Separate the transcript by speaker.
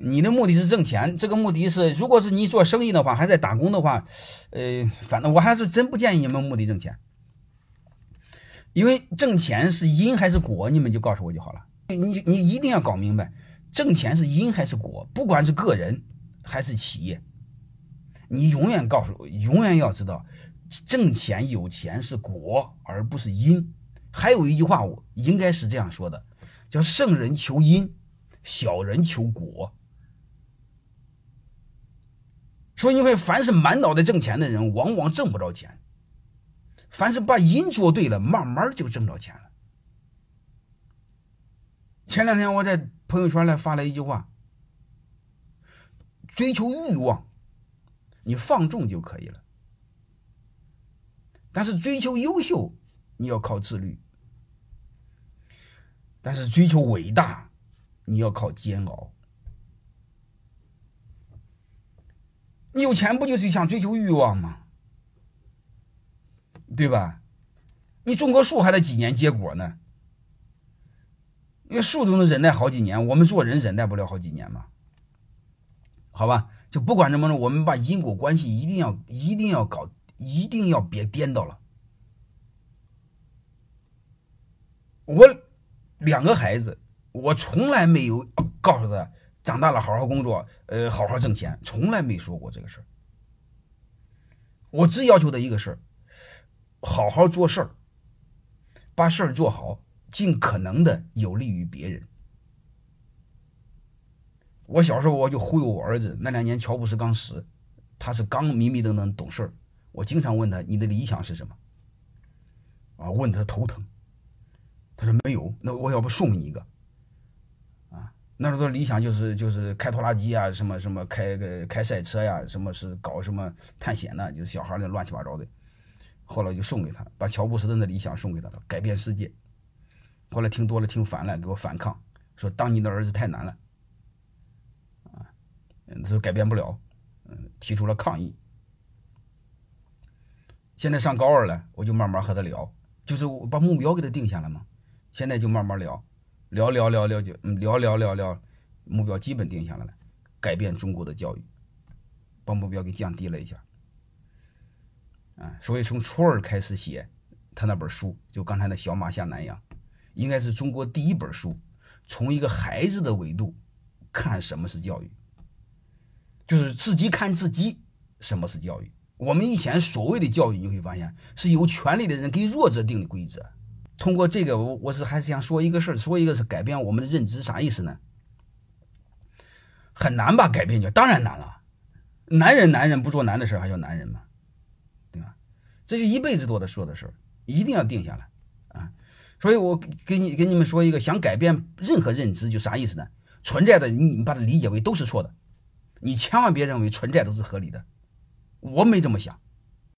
Speaker 1: 你的目的是挣钱，这个目的是，如果是你做生意的话，还在打工的话，呃，反正我还是真不建议你们目的挣钱，因为挣钱是因还是果，你们就告诉我就好了。你你一定要搞明白，挣钱是因还是果，不管是个人还是企业，你永远告诉，永远要知道，挣钱有钱是果，而不是因。还有一句话，我应该是这样说的，叫圣人求因，小人求果。所以你会，凡是满脑袋挣钱的人，往往挣不着钱；凡是把因做对了，慢慢就挣着钱了。前两天我在朋友圈里发了一句话：追求欲望，你放纵就可以了；但是追求优秀，你要靠自律；但是追求伟大，你要靠煎熬。你有钱不就是想追求欲望吗？对吧？你种棵树还得几年结果呢？那树都能忍耐好几年，我们做人忍耐不了好几年吗？好吧，就不管怎么着，我们把因果关系一定要一定要搞，一定要别颠倒了。我两个孩子，我从来没有告诉他。长大了，好好工作，呃，好好挣钱，从来没说过这个事儿。我只要求的一个事儿，好好做事儿，把事儿做好，尽可能的有利于别人。我小时候我就忽悠我儿子，那两年乔布斯刚死，他是刚迷迷瞪瞪懂事儿，我经常问他：“你的理想是什么？”啊，问他头疼，他说没有，那我要不送你一个。那时候的理想就是就是开拖拉机啊，什么什么开个开赛车呀，什么是搞什么探险呢？就小孩那乱七八糟的。后来就送给他，把乔布斯的那理想送给他了，改变世界。后来听多了听烦了，给我反抗，说当你的儿子太难了，啊，他说改变不了，嗯，提出了抗议。现在上高二了，我就慢慢和他聊，就是我把目标给他定下来嘛，现在就慢慢聊。聊聊聊聊就嗯聊聊聊聊，目标基本定下来了，改变中国的教育，把目标给降低了一下，啊，所以从初二开始写他那本书，就刚才那小马下南洋，应该是中国第一本书，从一个孩子的维度看什么是教育，就是自己看自己什么是教育。我们以前所谓的教育，你会发现是有权利的人给弱者定的规则。通过这个，我我是还是想说一个事儿，说一个是改变我们的认知，啥意思呢？很难吧？改变就当然难了。男人男人不做难的事还叫男人吗？对吧？这是一辈子多的说的事儿，一定要定下来啊！所以我给你给你们说一个，想改变任何认知就啥意思呢？存在的你你把它理解为都是错的，你千万别认为存在都是合理的，我没这么想。